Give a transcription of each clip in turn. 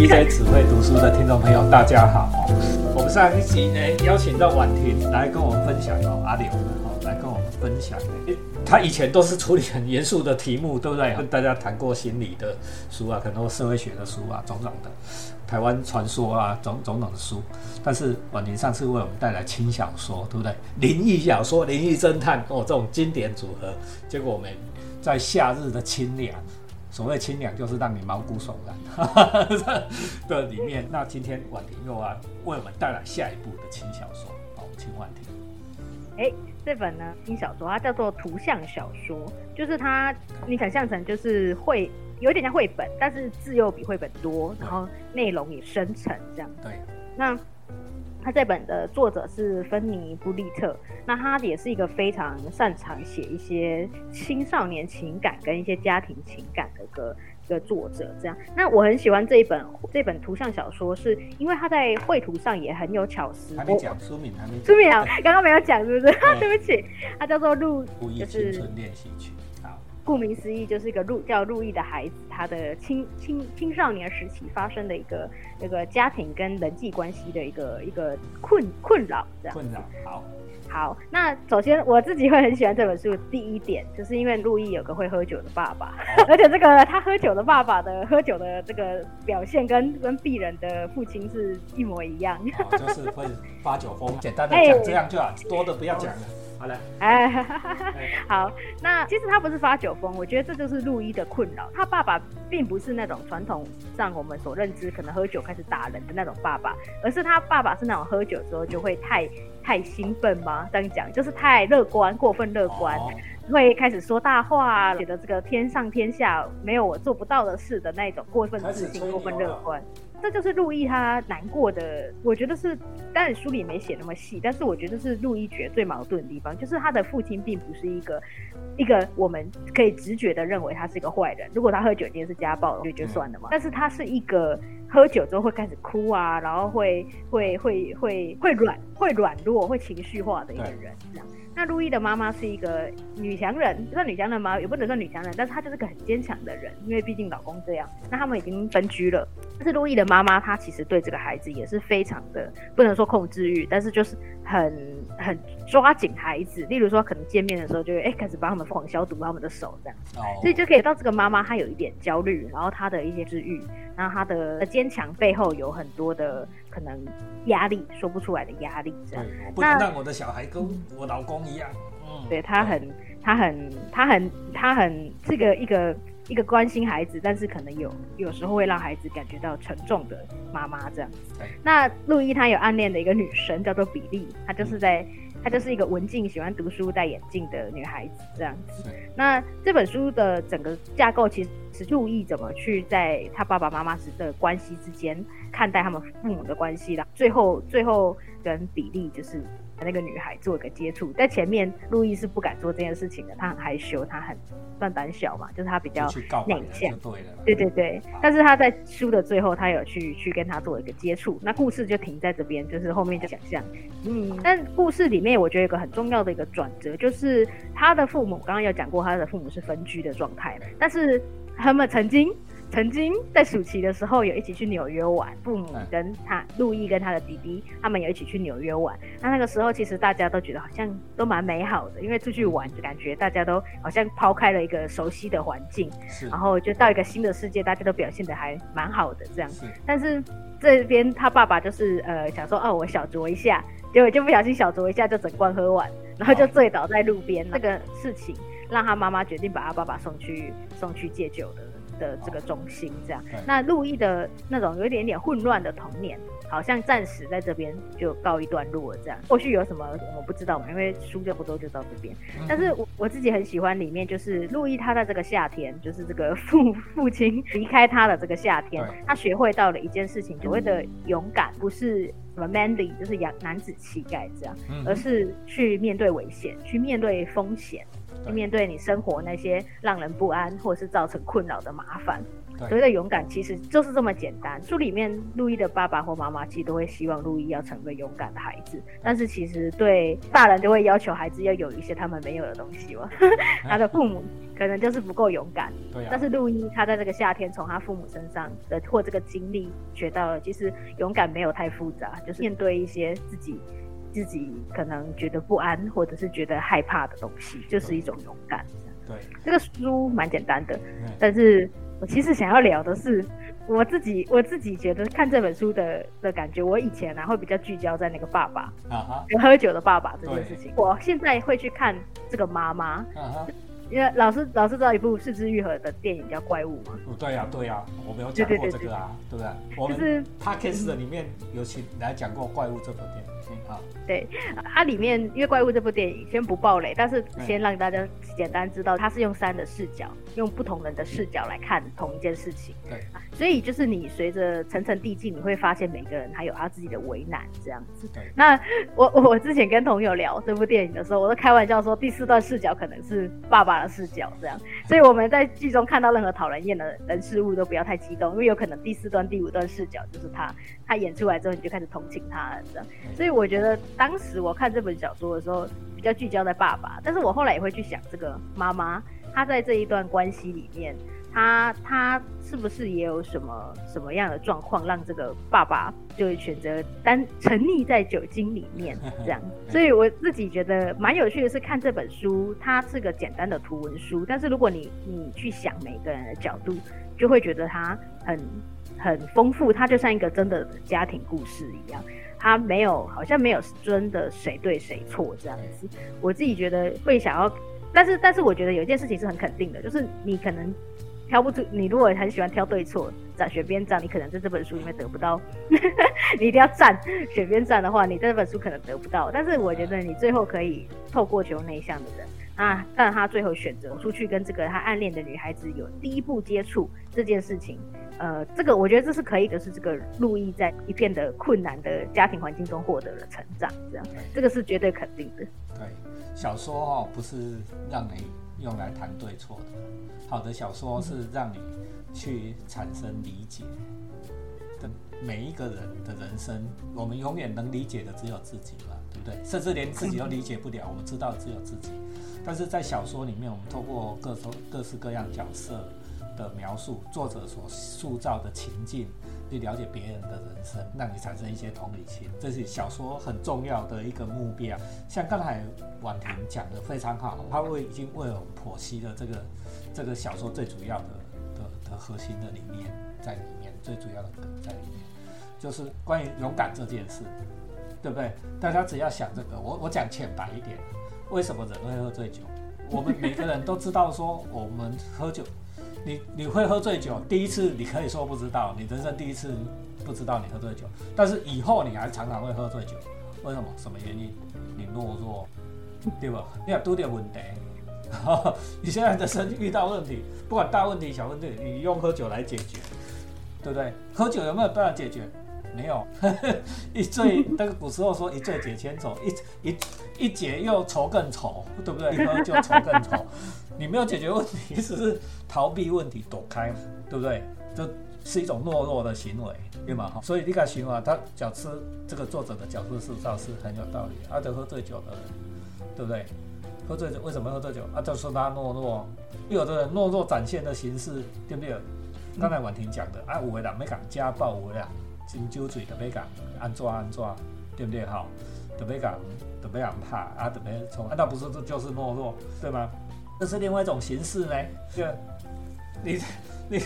DJ 只会读书的听众朋友，大家好。我们上一集呢，邀请到婉婷来跟我们分享哦，阿柳哦，来跟我们分享。他以前都是处理很严肃的题目，对不对？跟大家谈过心理的书啊，很多社会学的书啊，种种的，台湾传说啊，种种种的书。但是婉婷上次为我们带来轻小说，对不对？灵异小说、灵异侦探哦，这种经典组合。结果我们在夏日的清凉。所谓清凉，就是让你毛骨悚然的里面。那今天婉婷又要为我们带来下一部的轻小说，哦，请婉婷。哎，这本呢轻小说，它叫做图像小说，就是它你想象成就是绘，有点像绘本，但是字又比绘本多，然后内容也深沉，这样。对。那。他这本的作者是芬尼布利特，那他也是一个非常擅长写一些青少年情感跟一些家庭情感的一个一个作者。这样，那我很喜欢这一本这本图像小说，是因为他在绘图上也很有巧思。还没讲书名，还没书名啊，刚刚没有讲，是不是？对不起，它叫做《路》，就是青春练习曲。顾名思义，就是一个路叫路易的孩子，他的青青青少年时期发生的一个那个家庭跟人际关系的一个一个困困扰，这样。困扰，好。好，那首先我自己会很喜欢这本书。第一点，就是因为路易有个会喝酒的爸爸，而且这个他喝酒的爸爸的喝酒的这个表现跟跟鄙人的父亲是一模一样，就是会发酒疯。简单的讲这样就好，多的不要讲了。好了，哎，好，那其实他不是发酒疯，我觉得这就是陆一的困扰。他爸爸并不是那种传统上我们所认知可能喝酒开始打人的那种爸爸，而是他爸爸是那种喝酒之后就会太太兴奋吗？这样讲就是太乐观，过分乐观，会开始说大话，觉得这个天上天下没有我做不到的事的那种过分自信、过分乐观。这就是路易他难过的，我觉得是，当然书里没写那么细，但是我觉得是路易觉得最矛盾的地方，就是他的父亲并不是一个一个我们可以直觉的认为他是一个坏人。如果他喝酒今天是家暴，就就算了嘛。但是他是一个喝酒之后会开始哭啊，然后会会会会会软会软弱会情绪化的一个人，这样。那路易的妈妈是一个女强人，算女强人吗？也不能算女强人，但是她就是个很坚强的人，因为毕竟老公这样。那他们已经分居了，但是路易的妈妈她其实对这个孩子也是非常的，不能说控制欲，但是就是很 很抓紧孩子。例如说，可能见面的时候就会哎开始帮他们狂消毒他们的手这样，所以就可以到这个妈妈她有一点焦虑，然后她的一些治愈，然后她的坚强背后有很多的。可能压力说不出来的压力，这样。我不能让我的小孩跟我老公一样。嗯，对他很，他很，他很，他很这个一个一个关心孩子，但是可能有有时候会让孩子感觉到沉重的妈妈这样子。那路易他有暗恋的一个女生叫做比利，她就是在。她就是一个文静、喜欢读书、戴眼镜的女孩子，这样子。那这本书的整个架构其实是注意怎么去在他爸爸妈妈时的关系之间看待他们父母的关系啦。最后，最后跟比利就是那个女孩做一个接触，在前面路易是不敢做这件事情的，他很害羞，他很。算胆小嘛，就是他比较内向，对对对。但是他在书的最后，他有去去跟他做一个接触，那故事就停在这边，就是后面就想象。嗯，但故事里面我觉得有个很重要的一个转折，就是他的父母刚刚有讲过，他的父母是分居的状态，但是他们曾经。曾经在暑期的时候有一起去纽约玩，父母跟他陆毅跟他的弟弟，他们有一起去纽约玩。那那个时候其实大家都觉得好像都蛮美好的，因为出去玩就感觉大家都好像抛开了一个熟悉的环境，然后就到一个新的世界，大家都表现的还蛮好的这样。但是这边他爸爸就是呃想说哦我小酌一下，结果就不小心小酌一下就整罐喝完，然后就醉倒在路边。这个事情让他妈妈决定把他爸爸送去送去戒酒的。的这个中心，这样，那路易的那种有一点点混乱的童年，好像暂时在这边就告一段落了。这样，或许有什么我们不知道嘛？因为书就不多，就到这边。但是我我自己很喜欢里面，就是路易他在这个夏天，就是这个父 父亲离开他的这个夏天，他学会到了一件事情，所谓的勇敢，不是什么 manly，就是阳男子气概这样，而是去面对危险，去面对风险。去面对你生活那些让人不安或者是造成困扰的麻烦，所谓的勇敢其实就是这么简单。书里面路易的爸爸或妈妈其实都会希望路易要成为勇敢的孩子，但是其实对大人就会要求孩子要有一些他们没有的东西嘛。他的父母可能就是不够勇敢，对但是路易他在这个夏天从他父母身上的或这个经历学到了，其实勇敢没有太复杂，就是面对一些自己自己可能觉得不安或者是觉得害怕的东西，就是一种勇敢。对，这个书蛮简单的，但是我其实想要聊的是。我自己我自己觉得看这本书的的感觉，我以前呢会比较聚焦在那个爸爸啊，喝酒的爸爸这件事情。我现在会去看这个妈妈。因为老师老师知道一部四肢愈合的电影叫《怪物》吗？哦，对呀，对呀，我没有讲过这个啊，对不对？我们 p a d k a s 的里面有请来讲过《怪物》这部电影。好，对，它里面因为《怪物》这部电影先不暴雷，但是先让大家简单知道，它是用三的视角，用不同人的视角来看同一件事情。对，所以就是你随着层层递进，你会发现每个人他有他自己的为难这样子。对，那我我之前跟朋友聊这部电影的时候，我都开玩笑说，第四段视角可能是爸爸的。视角这样，所以我们在剧中看到任何讨人厌的人事物都不要太激动，因为有可能第四段、第五段视角就是他，他演出来之后你就开始同情他了这样。所以我觉得当时我看这本小说的时候，比较聚焦在爸爸，但是我后来也会去想这个妈妈，她在这一段关系里面。她她是不是也有什么什么样的状况，让这个爸爸就选择单沉溺在酒精里面 这样？所以我自己觉得蛮有趣的是，看这本书，它是个简单的图文书，但是如果你你去想每个人的角度，就会觉得它很很丰富，它就像一个真的家庭故事一样，他没有好像没有真的谁对谁错这样子。我自己觉得会想要，但是但是我觉得有一件事情是很肯定的，就是你可能。挑不出，你如果很喜欢挑对错，站选边站，你可能在这本书里面得不到。你一定要站选边站的话，你这本书可能得不到。但是我觉得你最后可以透过求内向的人啊，但他最后选择出去跟这个他暗恋的女孩子有第一步接触这件事情，呃，这个我觉得这是可以的，是这个路易在一片的困难的家庭环境中获得了成长，这样，这个是绝对肯定的。对，小说哦，不是让你用来谈对错的。好的小说是让你去产生理解的每一个人的人生，我们永远能理解的只有自己嘛，对不对？甚至连自己都理解不了，我们知道只有自己。但是在小说里面，我们透过各种各式各样角色的描述，作者所塑造的情境，去了解别人的人生，让你产生一些同理心，这是小说很重要的一个目标。像刚才婉婷讲的非常好，他为已经为我们剖析了这个。这个小说最主要的的的核心的理念在里面，最主要的梗在里面，就是关于勇敢这件事，对不对？大家只要想这个，我我讲浅白一点，为什么人会喝醉酒？我们每个人都知道，说我们喝酒，你你会喝醉酒，第一次你可以说不知道，你人生第一次不知道你喝醉酒，但是以后你还常常会喝醉酒，为什么？什么原因？你懦弱，对吧？你要多点问题。你现在的身体遇到问题，不管大问题小问题，你用喝酒来解决，对不对？喝酒有没有办法解决？没有，一醉那个古时候说一醉解千愁，一一一解又愁更愁，对不对？一喝就愁更愁，你没有解决问题，只是逃避问题躲开，对不对？这是一种懦弱的行为，对吗？所以你看行为，他角吃这个作者的角度塑造是很有道理。阿德喝醉酒的人，对不对？喝醉酒为什么喝醉酒啊？就说他懦弱，有的人懦弱展现的形式，对不对？刚才婉婷讲的啊，有的人没敢家暴，有的人啉酒醉特别敢安抓安抓，对不对？好，特别敢特别敢怕啊，特别从，那不是这就是懦弱，对吗？这是另外一种形式呢。就你 你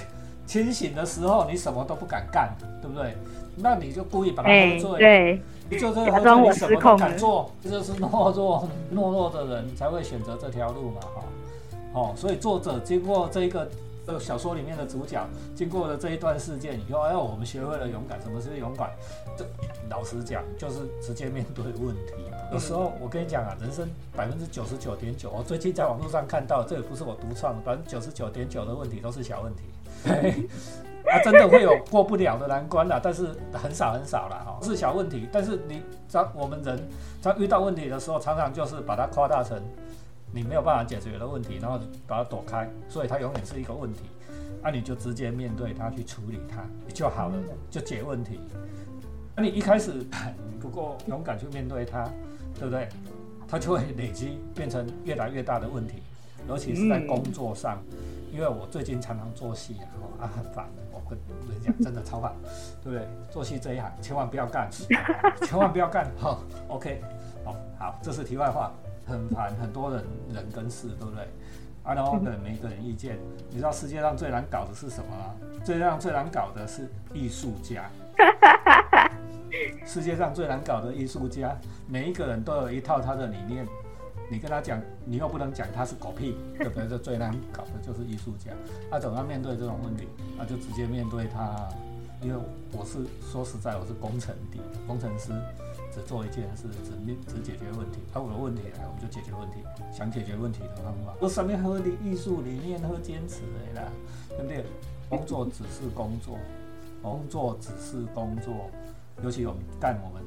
清醒的时候，你什么都不敢干，对不对？那你就故意把他喝醉。对。就是喝醉，你什么都敢做，这就是懦弱懦弱的人才会选择这条路嘛，哈，哦，所以作者经过这一个这个小说里面的主角，经过了这一段事件以后，哎，我们学会了勇敢。什么是勇敢？这老实讲，就是直接面对问题。有时候我跟你讲啊，人生百分之九十九点九，我最近在网络上看到，这也不是我独创，百分之九十九点九的问题都是小问题。啊真的会有过不了的难关了，但是很少很少了哈，是小问题。但是你当我们人在遇到问题的时候，常常就是把它夸大成你没有办法解决的问题，然后把它躲开，所以它永远是一个问题。那你就直接面对它去处理它就好了，就解问题。那你一开始不够勇敢去面对它，对不对？它就会累积变成越来越大的问题，尤其是在工作上。因为我最近常常做戏啊，啊很烦，我跟人讲真的超烦，对不对？做戏这一行千万不要干，千万不要干。好，OK，好，好，这是题外话，很烦，很多人人跟事，对不对？啊，然后呢，每个人意见，你知道世界上最难搞的是什么吗？最让最难搞的是艺术家。世界上最难搞的艺术家，每一个人都有一套他的理念。你跟他讲，你又不能讲他是狗屁，对不对？这最难搞的就是艺术家。他总要面对这种问题，那就直接面对他。因为我是说实在，我是工程的工程师，只做一件事，只面只解决问题。他有问题来，我们就解决问题。想解决问题的方法，我上面和的艺术理念和坚持的啦，对不对？工作只是工作，工作只是工作。尤其我们干我们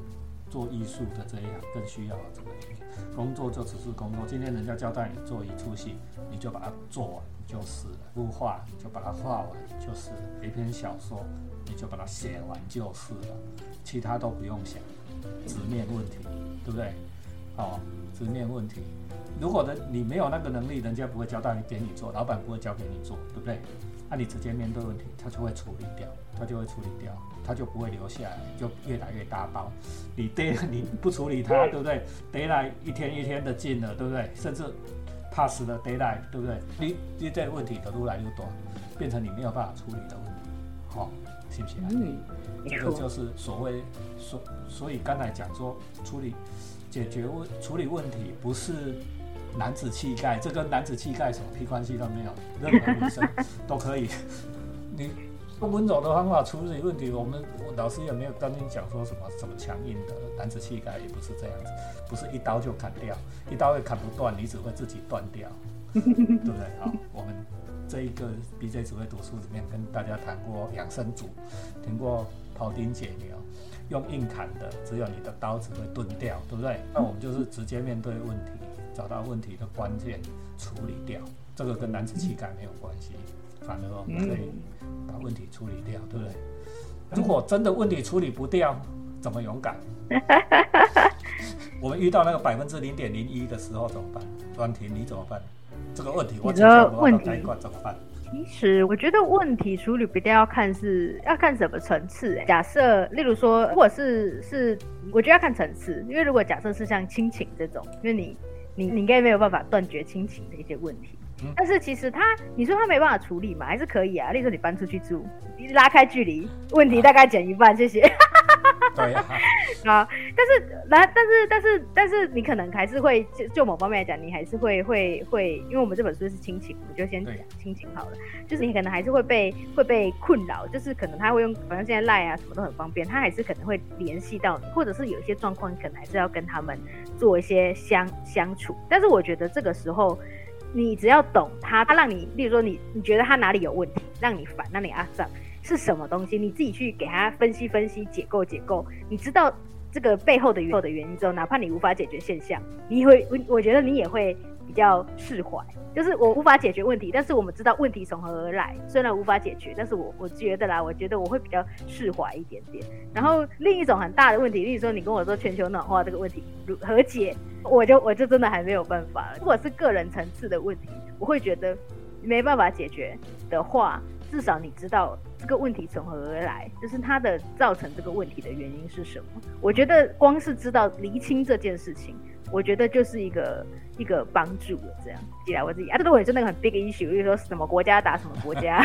做艺术的这一行，更需要这个理念工作就只是工作。今天人家交代你做一出戏，你就把它做完就是了；幅画你就把它画完就是了；一篇小说你就把它写完就是了，其他都不用想。直面问题，对不对？哦，直面问题。如果的你没有那个能力，人家不会交代给你做，老板不会交给你做，对不对？那你直接面对问题，他就会处理掉，他就会处理掉，他就不会留下来，就越来越大包。你逮你不处理它，对不对？逮来一天一天的进了，对不对？甚至 pass 的逮来，对不对？你你这问题的越来越多，变成你没有办法处理的问题，好，信不信？嗯，这个就是所谓所所以刚才讲说处理解决问处理问题不是。男子气概，这跟男子气概什么屁关系都没有，任何女生都可以。你用温柔的方法处理问题，我们老师也没有跟你讲说什么什么强硬的男子气概，也不是这样子，不是一刀就砍掉，一刀也砍不断，你只会自己断掉，对不对？好，我们这一个 BJ 只会读书里面跟大家谈过养生组，听过庖丁解牛，用硬砍的，只有你的刀子会钝掉，对不对？那我们就是直接面对问题。找到问题的关键，处理掉，这个跟男子气概没有关系，反而我们可以把问题处理掉，对不对？如果真的问题处理不掉，怎么勇敢？我们遇到那个百分之零点零一的时候怎么办？专题你怎么办？这个问题我解决不到那一关怎么办？其实我觉得问题处理不掉要看是要看什么层次。假设例如说，如果是是，我觉得要看层次，因为如果假设是像亲情这种，因为你。你你应该没有办法断绝亲情的一些问题，但是其实他，你说他没办法处理嘛，还是可以啊。例如说你搬出去住，拉开距离，问题大概减一半，谢谢。对啊，啊，但是来，但是但是但是你可能还是会就就某方面来讲，你还是会会会，因为我们这本书是亲情，我就先讲亲情好了。就是你可能还是会被会被困扰，就是可能他会用，反正现在赖啊什么都很方便，他还是可能会联系到你，或者是有一些状况，你可能还是要跟他们做一些相相处。但是我觉得这个时候，你只要懂他，他让你，例如说你你觉得他哪里有问题，让你烦，让你阿脏。是什么东西？你自己去给他分析分析、解构解构。你知道这个背后的原的原因之后，哪怕你无法解决现象，你会我我觉得你也会比较释怀。就是我无法解决问题，但是我们知道问题从何而来。虽然无法解决，但是我我觉得啦，我觉得我会比较释怀一点点。然后另一种很大的问题，例如说你跟我说全球暖化这个问题如何解，我就我就真的还没有办法。如果是个人层次的问题，我会觉得没办法解决的话。至少你知道这个问题从何而来，就是它的造成这个问题的原因是什么。我觉得光是知道厘清这件事情，我觉得就是一个一个帮助了。这样，起来我自己啊，这个我也是那个很 big issue，比如说什么国家打什么国家，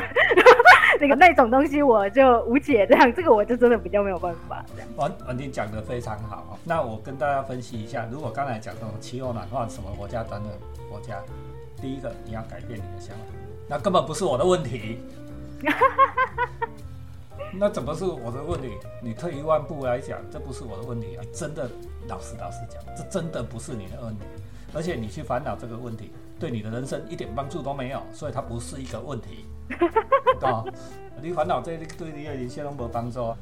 那个那种东西我就无解。这样，这个我就真的比较没有办法。这样，王王婷讲的非常好。那我跟大家分析一下，如果刚才讲到气候暖化，什么国家等等国家，第一个你要改变你的想法，那根本不是我的问题。那怎么是我的问题？你退一万步来讲，这不是我的问题啊！真的，老实老实讲，这真的不是你的问题。而且你去烦恼这个问题，对你的人生一点帮助都没有，所以它不是一个问题？你烦恼这对你的人生都没帮助，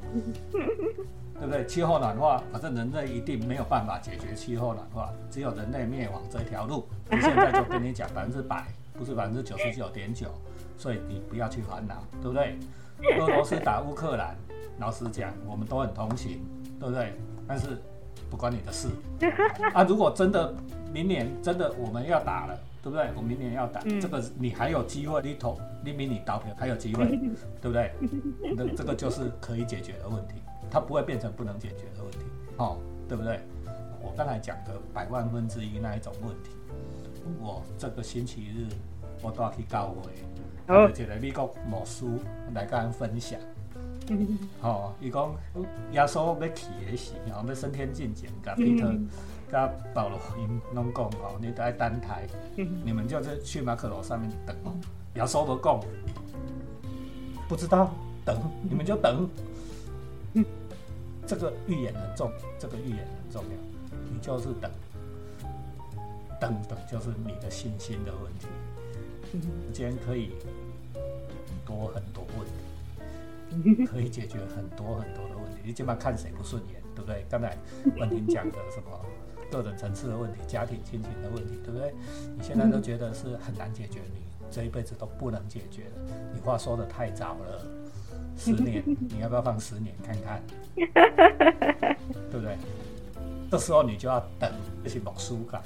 对不对？气候暖化，反正人类一定没有办法解决气候暖化，只有人类灭亡这条路。我现在就跟你讲，百分之百，不是百分之九十九点九。所以你不要去烦恼，对不对？俄罗斯打乌克兰，老实讲，我们都很同情，对不对？但是不关你的事。啊，如果真的明年真的我们要打了，对不对？我明年要打，这个你还有机会，你投你比你投票还有机会，对不对？那这个就是可以解决的问题，它不会变成不能解决的问题，哦，对不对？我刚才讲的百万分之一那一种问题，我这个星期日我都要去教会，一个美国牧师来跟人分享。吼，伊讲耶稣要去的时候，要升天进前，甲彼得、甲保罗因拢讲吼，你得单台，你们就是去马可楼上面等。耶稣都讲，不知道等，你们就等。这个预言很重，这个预言很重要，你就是等，等等就是你的信心的问题。时间可以多很多问题。可以解决很多很多的问题，你起码看谁不顺眼，对不对？刚才文婷讲的什么 各种层次的问题、家庭亲情的问题，对不对？你现在都觉得是很难解决，你这一辈子都不能解决的。你话说的太早了，十年，你要不要放十年看看？对不对？这时候你就要等，就是牧师讲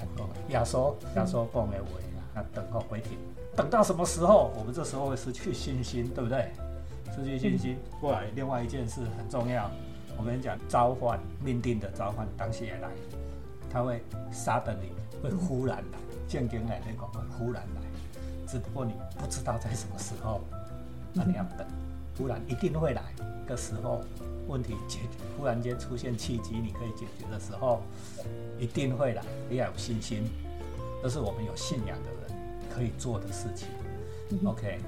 压缩压缩讲的话啊，等个回听，等到什么时候？我们这时候会失去信心，对不对？失去信心，过来。另外一件事很重要，我跟你讲，召唤命定的召唤，当时也来，他会杀的你，会忽然来，见经来那个会忽然来，只不过你不知道在什么时候，那你要等，忽然一定会来的时候，问题解决，忽然间出现契机，你可以解决的时候，一定会来，你要有信心，这是我们有信仰的人可以做的事情。OK，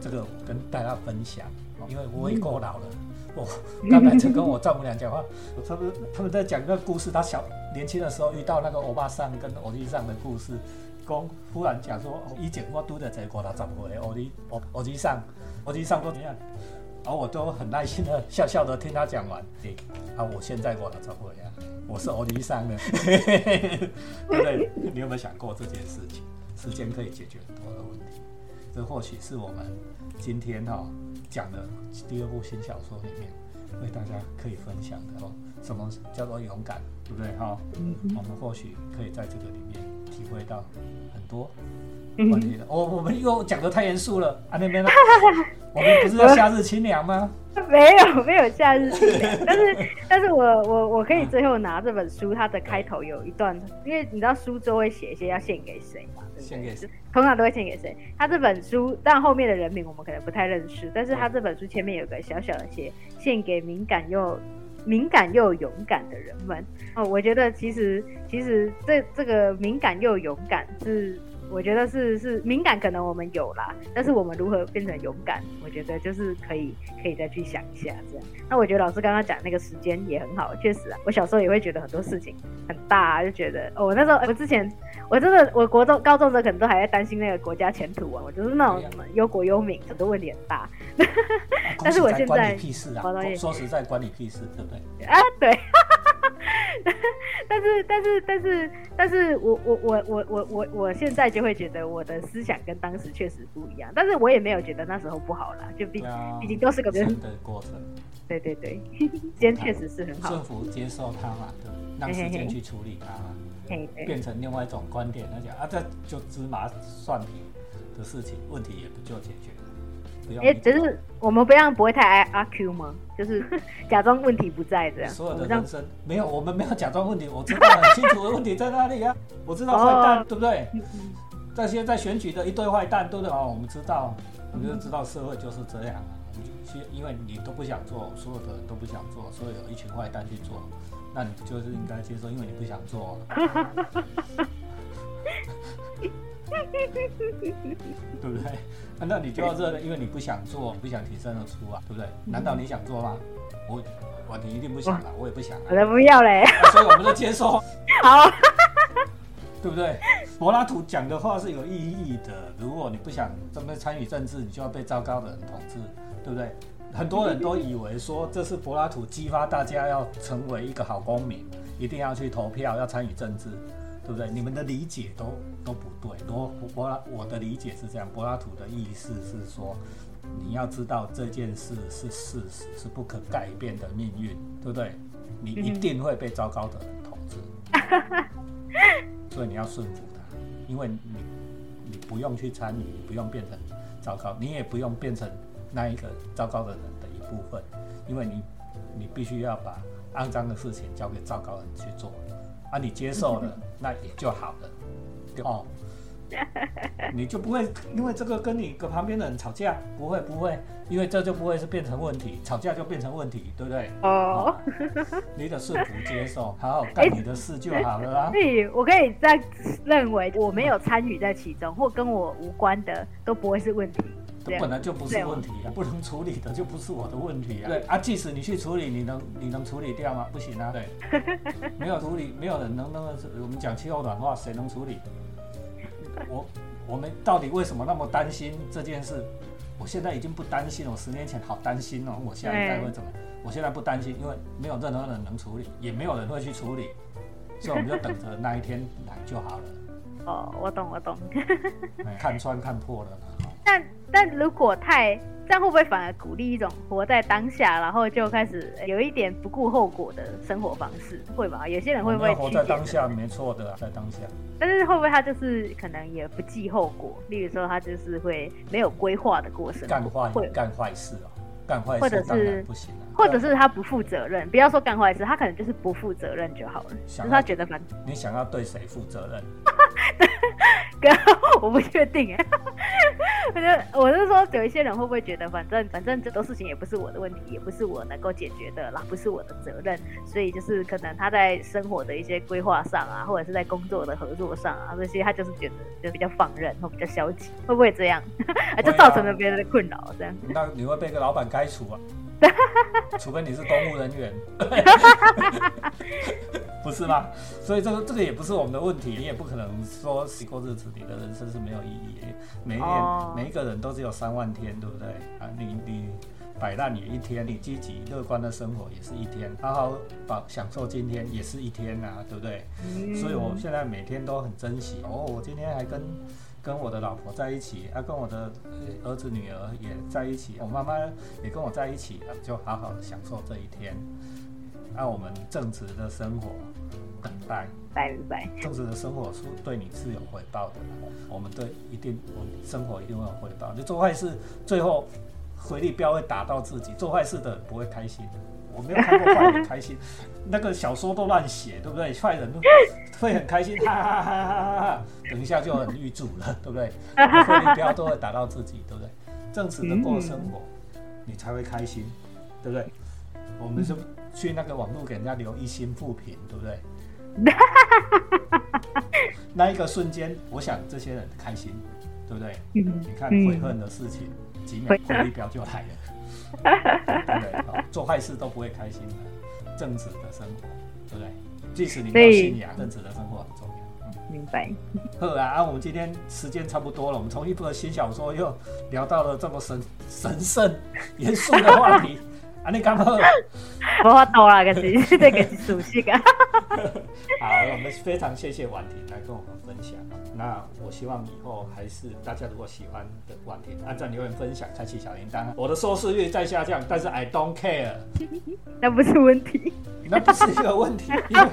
这个我跟大家分享。因为我也够老了，我刚才就跟我丈母娘讲话，他们他们在讲一个故事，他小年轻的时候遇到那个欧巴桑跟欧弟桑的故事，公忽然讲说，以前我都在这过他怎么回欧弟欧欧弟上，欧弟上都怎样，然后我都很耐心的笑笑的听他讲完，对，啊，我现在过他怎么回啊？我是欧弟桑的，对不对？你有没有想过这件事情？时间可以解决很多的问题，这或许是我们今天哈。讲的第二部新小说里面，为大家可以分享的哦，什么叫做勇敢，对不对哈？我们或许可以在这个里面体会到很多我，我们又讲的太严肃了啊！那边呢？我们不是要夏日清凉吗？没有，没有夏日清凉。但是，但是我我我可以最后拿这本书，它的开头有一段，因为你知道书都会写一些要献给谁嘛。献给谁？通常都会献给谁？他这本书，但后面的人名我们可能不太认识。但是他这本书前面有个小小的写，献给敏感又敏感又勇敢的人们。哦，我觉得其实其实这这个敏感又勇敢是。我觉得是是敏感，可能我们有啦，但是我们如何变成勇敢？我觉得就是可以可以再去想一下这样。那我觉得老师刚刚讲那个时间也很好，确实啊，我小时候也会觉得很多事情很大，就觉得哦，我那时候我之前我真的我国中高中时候可能都还在担心那个国家前途啊，我就是那种什么忧国忧民，很多问题很大。但是我现在屁事啊！说实在，关你屁事，对不对？啊，对。但是但是但是但是我我我我我我我现在就会觉得我的思想跟当时确实不一样，但是我也没有觉得那时候不好啦，就毕毕竟都是个人的过程。对对对，今天确实是很好。政府接受它嘛，对，让时间去处理它嘛，变成另外一种观点来讲啊，这就芝麻蒜皮的事情，问题也不就解决。哎，只是我们不要不会太爱阿 Q 吗？就是 假装问题不在这样。所有的人生没有，我们没有假装问题，我知道很清楚的问题在哪里啊！我知道坏蛋对不对？这些在选举的一堆坏蛋，对不对？哦，我们知道，我们就知道社会就是这样啊。其实因为你都不想做，所有的人都不想做，所以有一群坏蛋去做，那你就是应该接受，因为你不想做。对不对？那你就要这，因为你不想做，不想挺身而出啊，对不对？难道你想做吗？我，我你一定不想啊，我也不想啊。我才不要嘞！所以我们就接受。好，对不对？柏拉图讲的话是有意义的。如果你不想这么参与政治，你就要被糟糕的人统治，对不对？很多人都以为说这是柏拉图激发大家要成为一个好公民，一定要去投票，要参与政治。对不对？你们的理解都都不对。柏柏拉我的理解是这样，柏拉图的意思是说，你要知道这件事是事实，是不可改变的命运，对不对？你一定会被糟糕的人统治，所以你要顺服他，因为你你不用去参与，不用变成糟糕，你也不用变成那一个糟糕的人的一部分，因为你你必须要把肮脏的事情交给糟糕人去做，啊，你接受了，那也就好了，哦。你就不会因为这个跟你跟旁边的人吵架，不会不会，因为这就不会是变成问题，吵架就变成问题，对不对？哦，你的顺服接受，好好干你的事就好了啦。所以我可以这样认为，我没有参与在其中或跟我无关的，都不会是问题。本来就不是问题啊，不能处理的就不是我的问题啊。对啊，即使你去处理，你能你能处理掉吗？不行啊。对，没有处理，没有人能那个，我们讲气候暖化，谁能处理？我我们到底为什么那么担心这件事？我现在已经不担心了。我十年前好担心哦，我下一代会怎么？我现在不担心，因为没有任何人能处理，也没有人会去处理，所以我们就等着那一天来就好了。哦，我懂，我懂。看穿看破了。但但如果太这样会不会反而鼓励一种活在当下，然后就开始有一点不顾后果的生活方式，会吧？有些人会不会活在当下？没错的，在当下。但是会不会他就是可能也不计后果？例如说他就是会没有规划的过程，干坏会干坏事啊，干坏事或者是不行啊，或者是他不负责任。不要说干坏事，他可能就是不负责任就好了。就是他觉得反你想要对谁负责任？哥，我不确定 哎。我觉得我是说，有一些人会不会觉得，反正反正这都事情也不是我的问题，也不是我能够解决的啦，不是我的责任，所以就是可能他在生活的一些规划上啊，或者是在工作的合作上啊，这些他就是觉得就比较放任或比较消极，会不会这样？啊就造成了别人的困扰这样。那你会被个老板开除啊？除非你是公务人员。不是吗？所以这个这个也不是我们的问题，你也不可能说过日子，你的人生是没有意义。每一年每一个人都只有三万天，对不对？啊，你你摆烂也一天，你积极乐观的生活也是一天，好好把享受今天也是一天啊，对不对？所以我现在每天都很珍惜。哦，我今天还跟跟我的老婆在一起，啊，跟我的儿子女儿也在一起，我妈妈也跟我在一起，就好好享受这一天。按我们正直的生活等待，拜拜。正直的生活是对你是有回报的，我们对一定，我们生活一定会有回报。你做坏事，最后回力镖会打到自己。做坏事的不会开心，我没有看过坏人开心。那个小说都乱写，对不对？坏人都会很开心，哈哈哈哈哈哈。等一下就很预祝了，对不对？回力镖都会打到自己，对不对？正直的过生活，你才会开心，对不对？我们就。去那个网络给人家留一星负评，对不对？那一个瞬间，我想这些人开心，对不对？你看悔恨的事情，几秒回力标就来了，对不对？做坏事都不会开心的，正直的生活，对不对？即使你没有信仰，正直的生活很重要。明白。好啊，我们今天时间差不多了，我们从一部新小说又聊到了这么神神圣、严肃的话题。啊，你刚好，我法多啦，可是 这个是熟悉啊。好，我们非常谢谢婉婷来跟我们分享。那我希望以后还是大家如果喜欢的婉婷，按照留言分享，开启小铃铛。我的收视率在下降，但是 I don't care，那不是问题，那不是一个问题，因为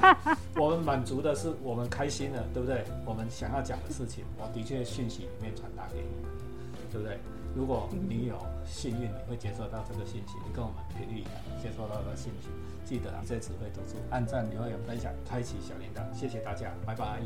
我们满足的是我们开心了，对不对？我们想要讲的事情，我的确讯息里面传达给你们，对不对？如果你有幸运，你会接收到这个信息，你跟我们频率接收到的信息，记得啊，在指挥读书，按赞、留言、分享、开启小铃铛，谢谢大家，拜拜。